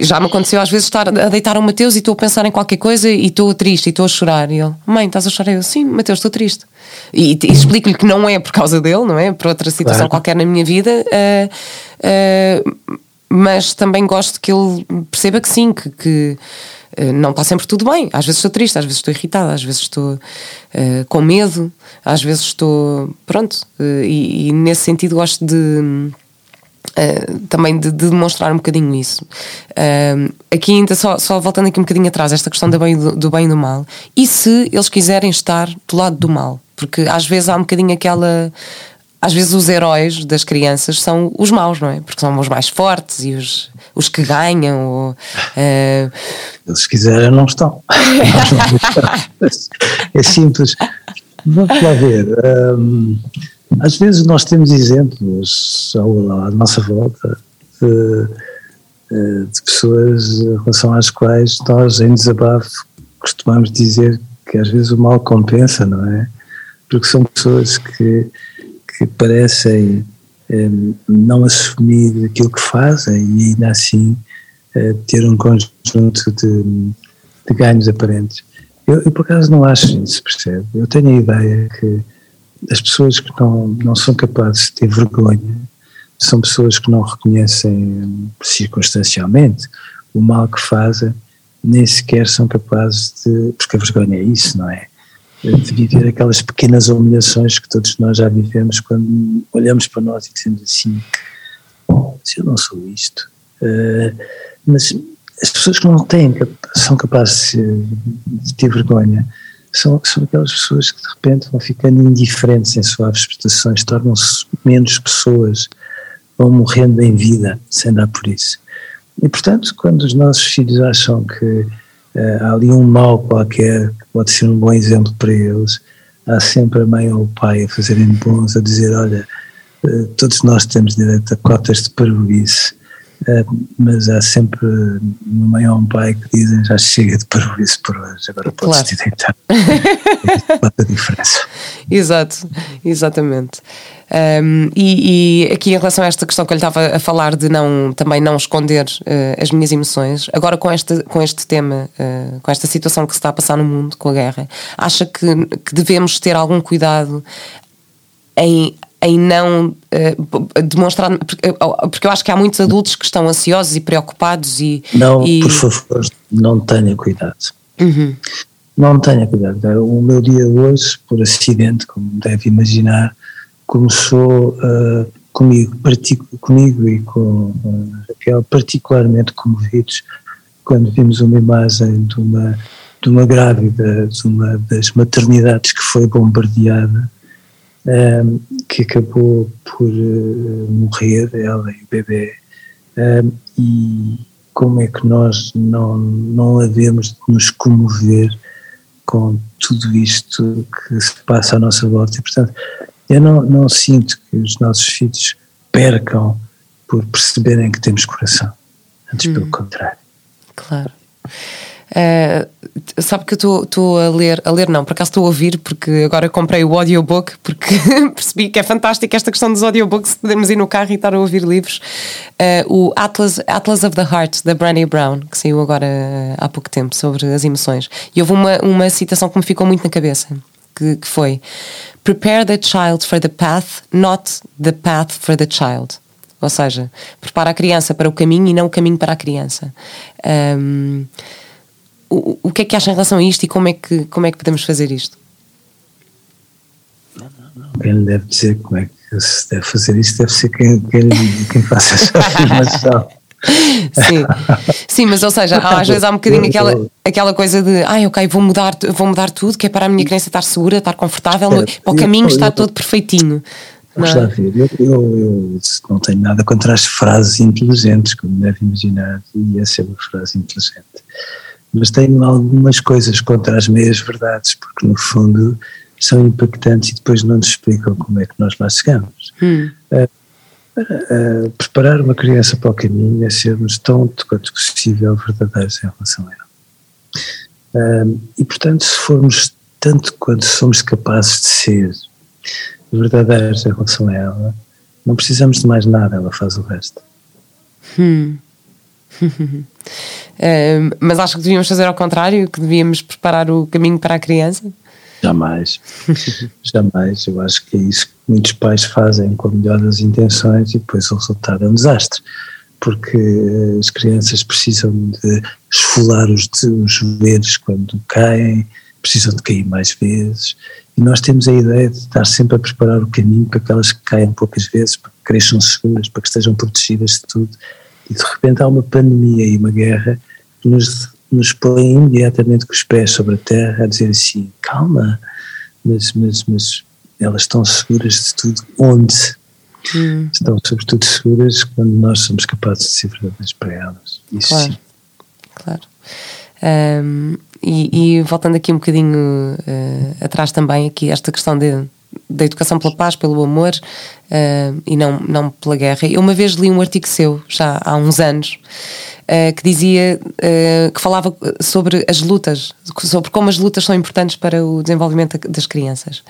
Já me aconteceu às vezes estar a deitar o Mateus e estou a pensar em qualquer coisa e estou triste e estou a chorar. E ele, mãe, estás a chorar? Eu, sim, Mateus, estou triste. E, e explico-lhe que não é por causa dele, não é? Por outra situação claro. qualquer na minha vida. Uh, uh, mas também gosto que ele perceba que sim, que, que não está sempre tudo bem. Às vezes estou triste, às vezes estou irritada, às vezes estou uh, com medo, às vezes estou. Pronto. Uh, e, e, nesse sentido gosto de. Uh, também de, de, demonstrar um bocadinho isso. aqui ainda só, só voltando aqui um bocadinho atrás, esta questão do bem, do, do bem e do mal. E se eles quiserem estar do lado do mal? Porque às vezes há um bocadinho aquela às vezes os heróis das crianças são os maus, não é? Porque são os mais fortes e os, os que ganham. Ou, uh... Eles quiserem, não estão. é simples. Vamos lá ver. Um, às vezes nós temos exemplos à nossa volta de, eh, de pessoas em relação às quais nós, em desabafo, costumamos dizer que às vezes o mal compensa, não é? Porque são pessoas que que parecem eh, não assumir aquilo que fazem e ainda assim eh, ter um conjunto de, de ganhos aparentes. Eu, eu, por acaso não acho isso, percebe? Eu tenho a ideia que as pessoas que não, não são capazes de ter vergonha são pessoas que não reconhecem circunstancialmente o mal que fazem, nem sequer são capazes de. Porque a vergonha é isso, não é? De viver aquelas pequenas humilhações que todos nós já vivemos quando olhamos para nós e dizemos assim: se eu não sou isto. Uh, mas as pessoas que não têm, são capazes de ter vergonha, são, são aquelas pessoas que de repente vão ficando indiferentes em suaves prestações, tornam-se menos pessoas, vão morrendo em vida sem dar por isso. E portanto, quando os nossos filhos acham que há ali um mal qualquer que pode ser um bom exemplo para eles. Há sempre a mãe ou o pai a fazerem bons, a dizer: Olha, uh, todos nós temos direito a cotas de parvoíce, uh, mas há sempre uma mãe ou um pai que dizem: Já chega de parvoíce por hoje, agora podes claro. te deitar. Faz a diferença. Exato, exatamente. Um, e, e, aqui em relação a esta questão que eu lhe estava a falar de não também não esconder uh, as minhas emoções, agora com este, com este tema, uh, com esta situação que se está a passar no mundo, com a guerra, acha que, que devemos ter algum cuidado em, em não uh, demonstrar. Porque, eu acho que há muitos adultos que estão ansiosos e preocupados e. Não, e... por favor, não tenha cuidado. Uhum. Não tenha cuidado. O meu dia hoje, por acidente, como deve imaginar, começou uh, comigo, comigo e com uh, Raquel particularmente comovidos quando vimos uma imagem de uma, de uma grávida de uma das maternidades que foi bombardeada um, que acabou por uh, morrer, ela e o bebê, e como é que nós não, não havemos de nos comover com tudo isto que se passa à nossa volta. E, portanto, eu não, não sinto que os nossos filhos percam por perceberem que temos coração. Antes, hum. pelo contrário. Claro. Uh, sabe que eu estou a ler, a ler não, por acaso estou a ouvir, porque agora comprei o audiobook, porque percebi que é fantástico esta questão dos audiobooks, podemos ir no carro e estar a ouvir livros. Uh, o Atlas, Atlas of the Heart, da Brené Brown, que saiu agora há pouco tempo, sobre as emoções. E houve uma, uma citação que me ficou muito na cabeça, que, que foi: Prepare the child for the path, not the path for the child. Ou seja, prepara a criança para o caminho e não o caminho para a criança. Um, o, o que é que acha em relação a isto e como é que, como é que podemos fazer isto? Quem deve dizer como é que se deve fazer isto deve ser quem, quem, quem faça essa afirmação. Sim, sim, mas ou seja, às vezes há um bocadinho aquela, aquela coisa de ai, ok, vou mudar, vou mudar tudo, que é para a minha criança estar segura, estar confortável, para o caminho está todo perfeitinho. Vamos lá ver, eu, eu, eu, não tenho nada contra as frases inteligentes, como deve imaginar, e essa é uma frase inteligente mas tenho algumas coisas contra as meias verdades, porque no fundo são impactantes e depois não nos explicam como é que nós lá chegamos. Hum. Uh, uh, preparar uma criança para o caminho é sermos tão quanto possível verdadeiros em relação a ela. Uh, e portanto, se formos tanto quanto somos capazes de ser verdadeiros em relação a ela, não precisamos de mais nada, ela faz o resto. Hum. uh, mas acho que devíamos fazer ao contrário, que devíamos preparar o caminho para a criança? Jamais, jamais. Eu acho que é isso que muitos pais fazem com a melhor das intenções e depois o resultado é um desastre, porque as crianças precisam de esfolar os, os joelhos quando caem, precisam de cair mais vezes, e nós temos a ideia de estar sempre a preparar o caminho para que elas caiam poucas vezes, para que cresçam seguras, para que estejam protegidas de tudo. E de repente há uma pandemia e uma guerra que nos, nos põe imediatamente com os pés sobre a terra a dizer assim, calma, mas, mas, mas elas estão seguras de tudo onde? Hum. Estão sobretudo seguras quando nós somos capazes de ser verdadeiros para elas. Isso claro. sim. Claro. Um, e, e, voltando aqui um bocadinho uh, atrás também, aqui esta questão de da educação pela paz, pelo amor uh, e não, não pela guerra. Eu uma vez li um artigo seu, já há uns anos, uh, que dizia uh, que falava sobre as lutas, sobre como as lutas são importantes para o desenvolvimento das crianças.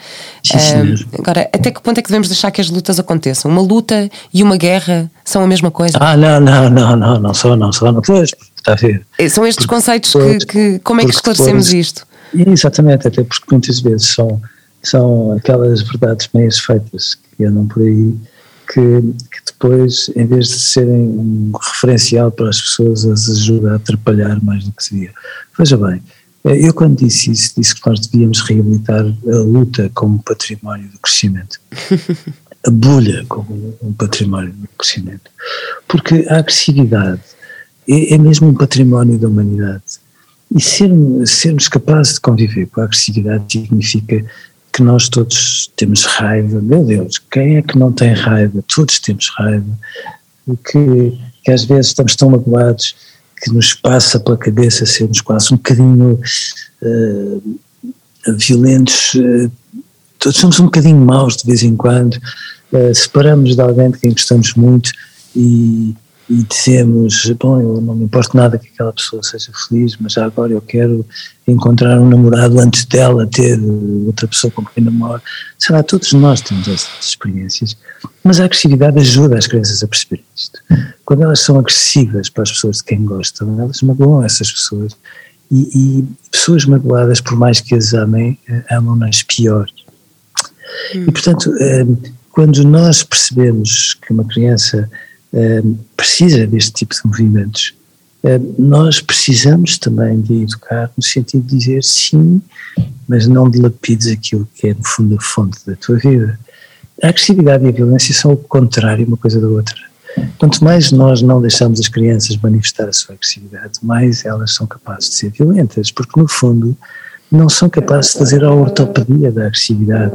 Sim, agora, até que ponto é que devemos deixar que as lutas aconteçam? Uma luta e uma guerra são a mesma coisa? Ah, não, não, não, não, não são, não são, não. Pois, está a ver. São estes porque, conceitos que, que, como é que esclarecemos depois, isto? Exatamente, até porque muitas vezes são são aquelas verdades meias feitas que andam por aí, que, que, depois, em vez de serem um referencial para as pessoas, as ajuda a atrapalhar mais do que seria. Veja bem, eh, eu quando disse isso, disse que nós devíamos reabilitar a luta como património do crescimento. a bulha como um património do crescimento. Porque a agressividade é, é mesmo um património da humanidade. E sermos, sermos capazes de conviver com a agressividade significa que nós todos temos raiva. Meu Deus, quem é que não tem raiva? Todos temos raiva. Que, que às vezes estamos tão magoados que nos passa pela cabeça sermos quase um bocadinho uh, violentos. Uh, todos somos um bocadinho maus de vez em quando. Uh, separamos de alguém de quem gostamos muito e, e dizemos, bom, eu não me importo nada que aquela pessoa seja feliz, mas já agora eu quero encontrar um namorado antes dela ter outra pessoa com quem namora. Sei lá, todos nós temos essas experiências, mas a agressividade ajuda as crianças a perceber isto. Quando elas são agressivas para as pessoas de quem gostam, elas magoam essas pessoas. E, e pessoas magoadas, por mais que as amem, eh, amam-nas pior. Hum. E portanto, eh, quando nós percebemos que uma criança Precisa deste tipo de movimentos. Nós precisamos também de educar no sentido de dizer sim, mas não dilapides aquilo que é no fundo a fonte da tua vida. A agressividade e a violência são o contrário uma coisa da outra. Quanto mais nós não deixamos as crianças manifestar a sua agressividade, mais elas são capazes de ser violentas, porque no fundo não são capazes de fazer a ortopedia da agressividade.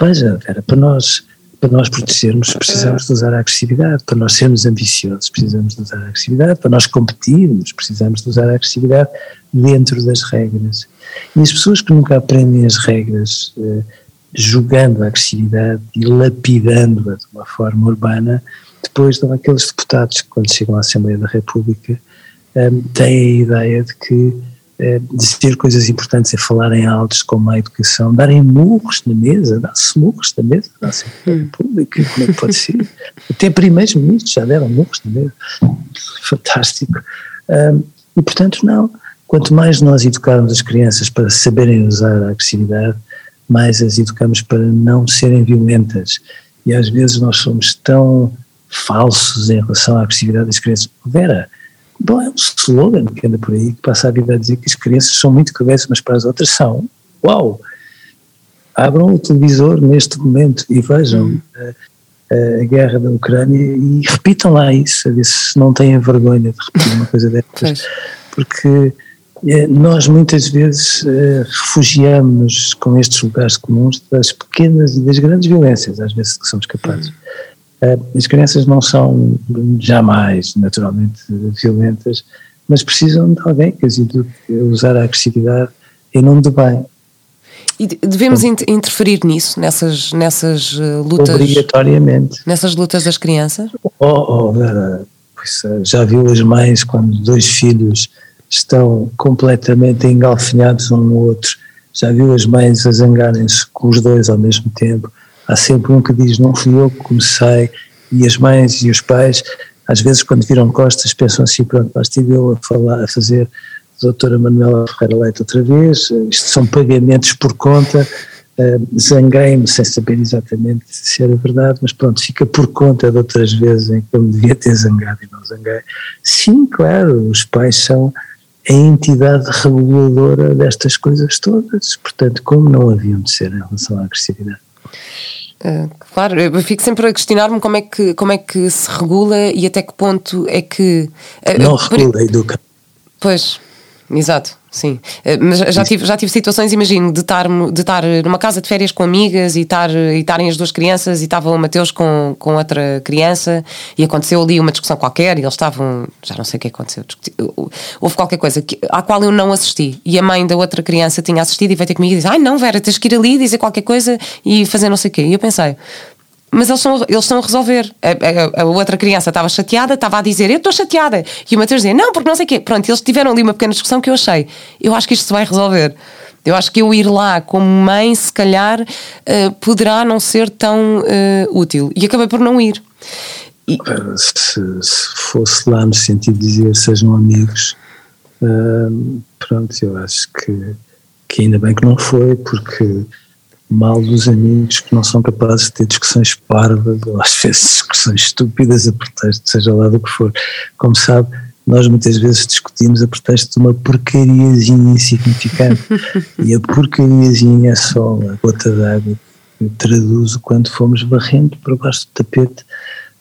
Veja, Vera, para nós, para nós protegermos precisamos de usar a agressividade, para nós sermos ambiciosos precisamos de usar a agressividade, para nós competirmos precisamos de usar a agressividade dentro das regras. E as pessoas que nunca aprendem as regras, eh, jogando a agressividade e lapidando-a de uma forma urbana, depois dão aqueles deputados que quando chegam à Assembleia da República eh, têm a ideia de que é, dizer coisas importantes, é falarem altos como a educação, darem murros na mesa, dá-se murros na mesa da Assembleia Pública, como é que pode ser? Até primeiros ministros já deram murros na mesa, fantástico. Um, e portanto, não, quanto mais nós educarmos as crianças para saberem usar a agressividade, mais as educamos para não serem violentas. E às vezes nós somos tão falsos em relação à agressividade das crianças. Vera, Bom, é um slogan que anda por aí, que passa a vida a dizer que as crianças são muito cruéis mas para as outras são. Uau! Abram o televisor neste momento e vejam hum. a, a, guerra da Ucrânia e repitam lá isso, a ver se não têm vergonha de repetir uma coisa dessas. Porque é, nós muitas vezes é, refugiamos com estes lugares comuns das pequenas e das grandes violências, às vezes que somos capazes. Hum. Eh, as crianças não são jamais naturalmente violentas, mas precisam de alguém que as eduque a usar a agressividade em nome do bem. E devemos então, interferir nisso, nessas, nessas eh, lutas? Obrigatoriamente. Nessas lutas das crianças? Oh, oh Vera, eh, já viu as mães quando dois filhos estão completamente engalfinhados um no outro, já viu as mães a zangarem-se com os dois ao mesmo tempo, há sempre um que diz não fui eu que comecei e as mães e os pais às vezes quando viram costas pensam assim pronto, lá estive eu a falar, a fazer doutora Manuela Ferreira Leite outra vez, isto são pagamentos por conta, uh, zanguei-me sem saber exatamente se era verdade, mas pronto, fica por conta de outras vezes em que eu me devia ter zangado e não zanguei. Sim, claro, os pais são a entidade reguladora destas coisas todas, portanto, como não haviam de ser em relação à agressividade. Uh, claro, eu fico sempre a questionar-me como é, que, como é que se regula e até que ponto é que. Uh, não regula, educa. Pois, exato. Sim, eh, mas já tive, já tive situações, imagino, de estar, de estar numa casa de férias com amigas e, estar, e estarem as duas crianças e estava o Mateus com, com outra criança e aconteceu ali uma discussão qualquer e eles estavam, já não sei o que aconteceu, houve qualquer coisa que, à qual eu não assisti e a mãe da outra criança tinha assistido e veio ter comigo e disse: Ai não, Vera, tens que ir ali dizer qualquer coisa e fazer não sei o quê. E eu pensei, mas eles estão, eles estão a resolver. A, a, a outra criança estava chateada, estava a dizer eu estou chateada. E o Mateus dizia não, porque não sei o quê. Pronto, eles tiveram ali uma pequena discussão que eu achei. Eu acho que isto se vai resolver. Eu acho que eu ir lá como mãe, se calhar, uh, poderá não ser tão uh, útil. E acabei por não ir. E... Se, se, fosse lá no sentido de dizer sejam amigos, uh, pronto, eu acho que, que ainda bem que não foi, porque mal dos amigos que não são capazes de ter discussões parvas ou às vezes discussões estúpidas a pretexto, seja lá do que for. Como sabe, nós muitas vezes discutimos a pretexto de uma porcariazinha insignificante e a porcariazinha é só a gota d'água que traduz o quanto fomos barrendo para baixo do tapete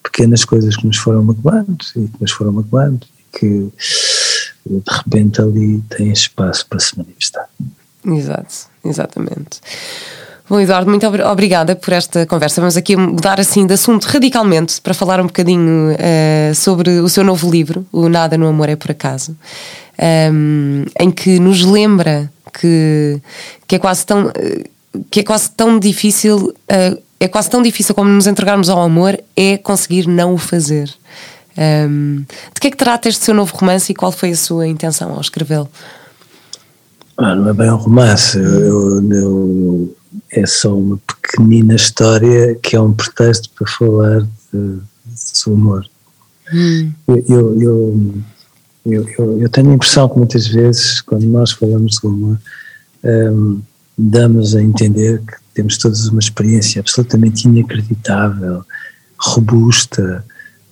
pequenas coisas que nos foram magoando e que nos foram magoando e que de repente ali tem espaço para se manifestar. Exato, exatamente. Bom, Eduardo, muito obrigada por esta conversa. Vamos aqui mudar assim de assunto radicalmente para falar um bocadinho uh, sobre o seu novo livro, O Nada no Amor é por Acaso, um, ehm, em que nos lembra que, que, é quase tão, que é quase tão difícil, uh, é quase tão difícil como nos entregarmos ao amor, é conseguir não o fazer. Um, ehm, de que é que trata este seu novo romance e qual foi a sua intenção ao escrevê-lo? Ah, não é bem um romance. Eu, eu, eu é só uma pequenina história que é um pretexto para falar de, de humor. Hum. Eu, eu, eu, eu, eu, tenho a impressão que muitas vezes, quando nós falamos de humor, um, damos a entender que temos todos uma experiência absolutamente inacreditável, robusta,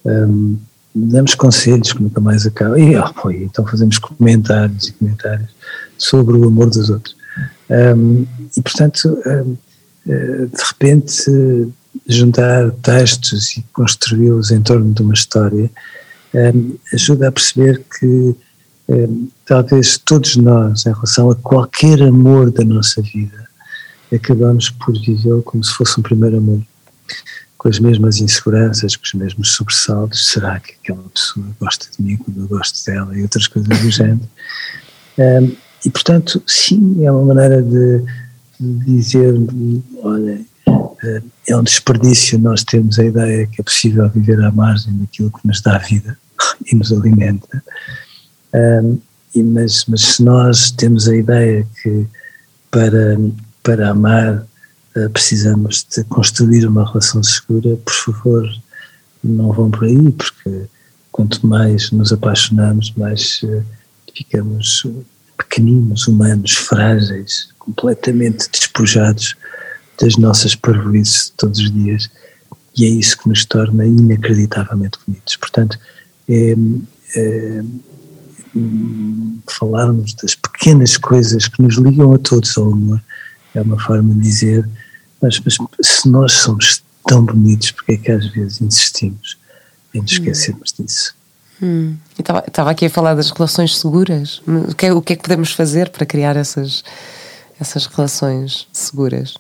um, damos conselhos que nunca mais acabam, e oh, então fazemos comentários e comentários sobre o amor dos outros. Um, e, portanto, um, eh, de repente, juntar textos e construí-los em torno de uma história um, ajuda a perceber que talvez todos nós, em relação a qualquer amor da nossa vida, acabamos por vivê-lo como se fosse um primeiro amor, com as mesmas inseguranças, com os mesmos sobressaltos. Será que aquela pessoa gosta de mim quando eu gosto dela e outras coisas do género? Um, e portanto, sim, é uma maneira de, de dizer: olha, é um desperdício nós temos a ideia que é possível viver à margem daquilo que nos dá vida e nos alimenta. Um, e, mas, mas se nós temos a ideia que para, para amar uh, precisamos de construir uma relação segura, por favor, não vão por aí, porque quanto mais nos apaixonamos, mais uh, ficamos pequeninos, humanos, frágeis, completamente despojados das nossas parvoices de todos os dias. E é isso que nos torna inacreditavelmente bonitos. Portanto, é, é, falarmos das pequenas coisas que nos ligam a todos ao amor é uma forma de dizer, mas, mas se nós somos tão bonitos, porque é que às vezes insistimos em nos esquecermos hum. disso? Hum. Estava aqui a falar das relações seguras. O que, é, o que é que podemos fazer para criar essas, essas relações seguras?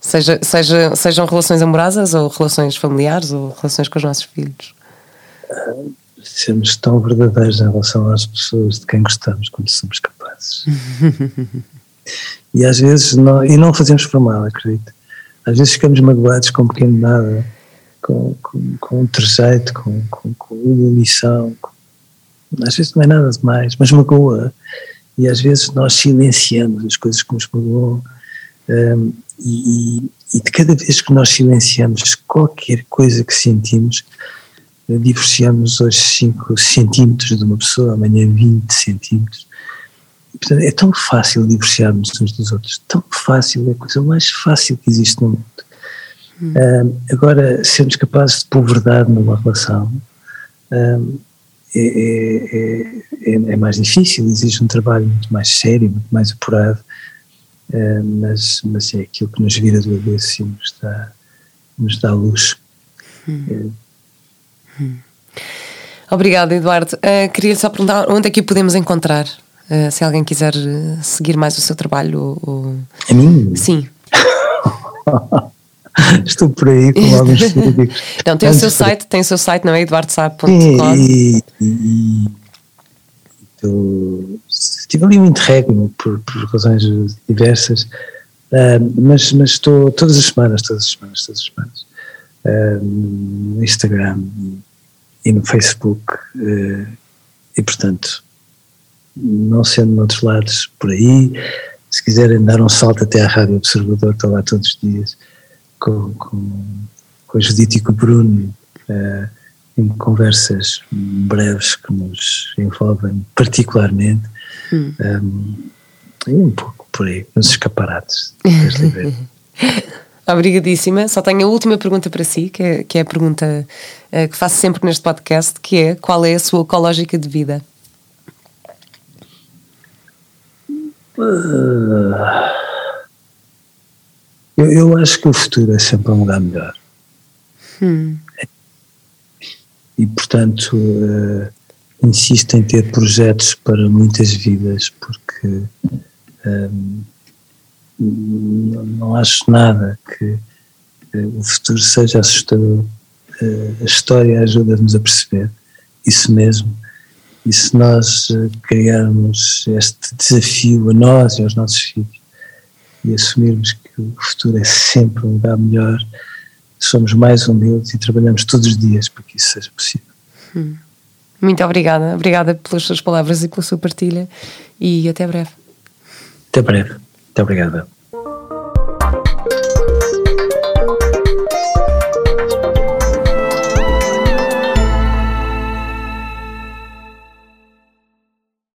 Seja, seja, sejam relações amorosas ou relações familiares ou relações com os nossos filhos. Sermos tão verdadeiros em relação às pessoas de quem gostamos quando somos capazes. e às vezes, não, e não fazemos por mal, acredito. Às vezes ficamos magoados com um pequeno nada, com, com, com um trejeito, com, com, com uma omissão. Com, às vezes não é nada demais, mas magoa. E às vezes nós silenciamos as coisas que nos magoam. Um, e, e, de cada vez que nós silenciamos qualquer coisa que sentimos, divorciamos hoje 5 centímetros de uma pessoa, amanhã 20 centímetros. portanto, é tão fácil divorciarmos uns dos outros, tão fácil, é a coisa mais fácil que existe no mundo. Hum. Um, agora, sermos capazes de pôr verdade numa relação um, é, é, é, é, mais difícil, exige um trabalho muito mais sério, muito mais apurado. Eh, mas, mas é aquilo que nos vira do avesso e nos dá, nos dá luz. Hum. Hum. Obrigada, Eduardo. Uh, queria só perguntar onde é que o podemos encontrar? Uh, se alguém quiser seguir mais o seu trabalho. Ou... A mim? Sim. Estou por aí com alguns Não, tem o seu site, tem o seu site, não é? eduardosaab.com. E, e, eu tive ali um interregno por, por razões diversas, uh, mas, mas estou todas as semanas, todas as semanas, todas as semanas, uh, no Instagram e no Facebook, uh, e portanto, não sendo noutros lados por aí, se quiserem dar um salto até à Rádio Observador, estou lá todos os dias com, com, com a Judite e com o Bruno. Uh, em conversas breves que nos envolvem particularmente hum. um, e um pouco por aí, nos escaparates. Obrigadíssima. Só tenho a última pergunta para si, que é, que é a pergunta uh, que faço sempre neste podcast, que é qual é a sua ecológica de vida? Uh, eu, eu, acho que o futuro é sempre um lugar melhor. Hum e, portanto, uh, insisto em ter projetos para muitas vidas, porque um, eh, não acho nada que uh, o futuro seja assustador. Uh, a história ajuda-nos a perceber isso mesmo. E se nós criarmos este desafio a nós e aos nossos filhos e assumirmos que o futuro é sempre um lugar melhor, somos mais humildes e trabalhamos todos os dias para que isso seja possível. Hum. Muito obrigada, obrigada pelas suas palavras e pela sua partilha e até breve. Até breve. Muito obrigada.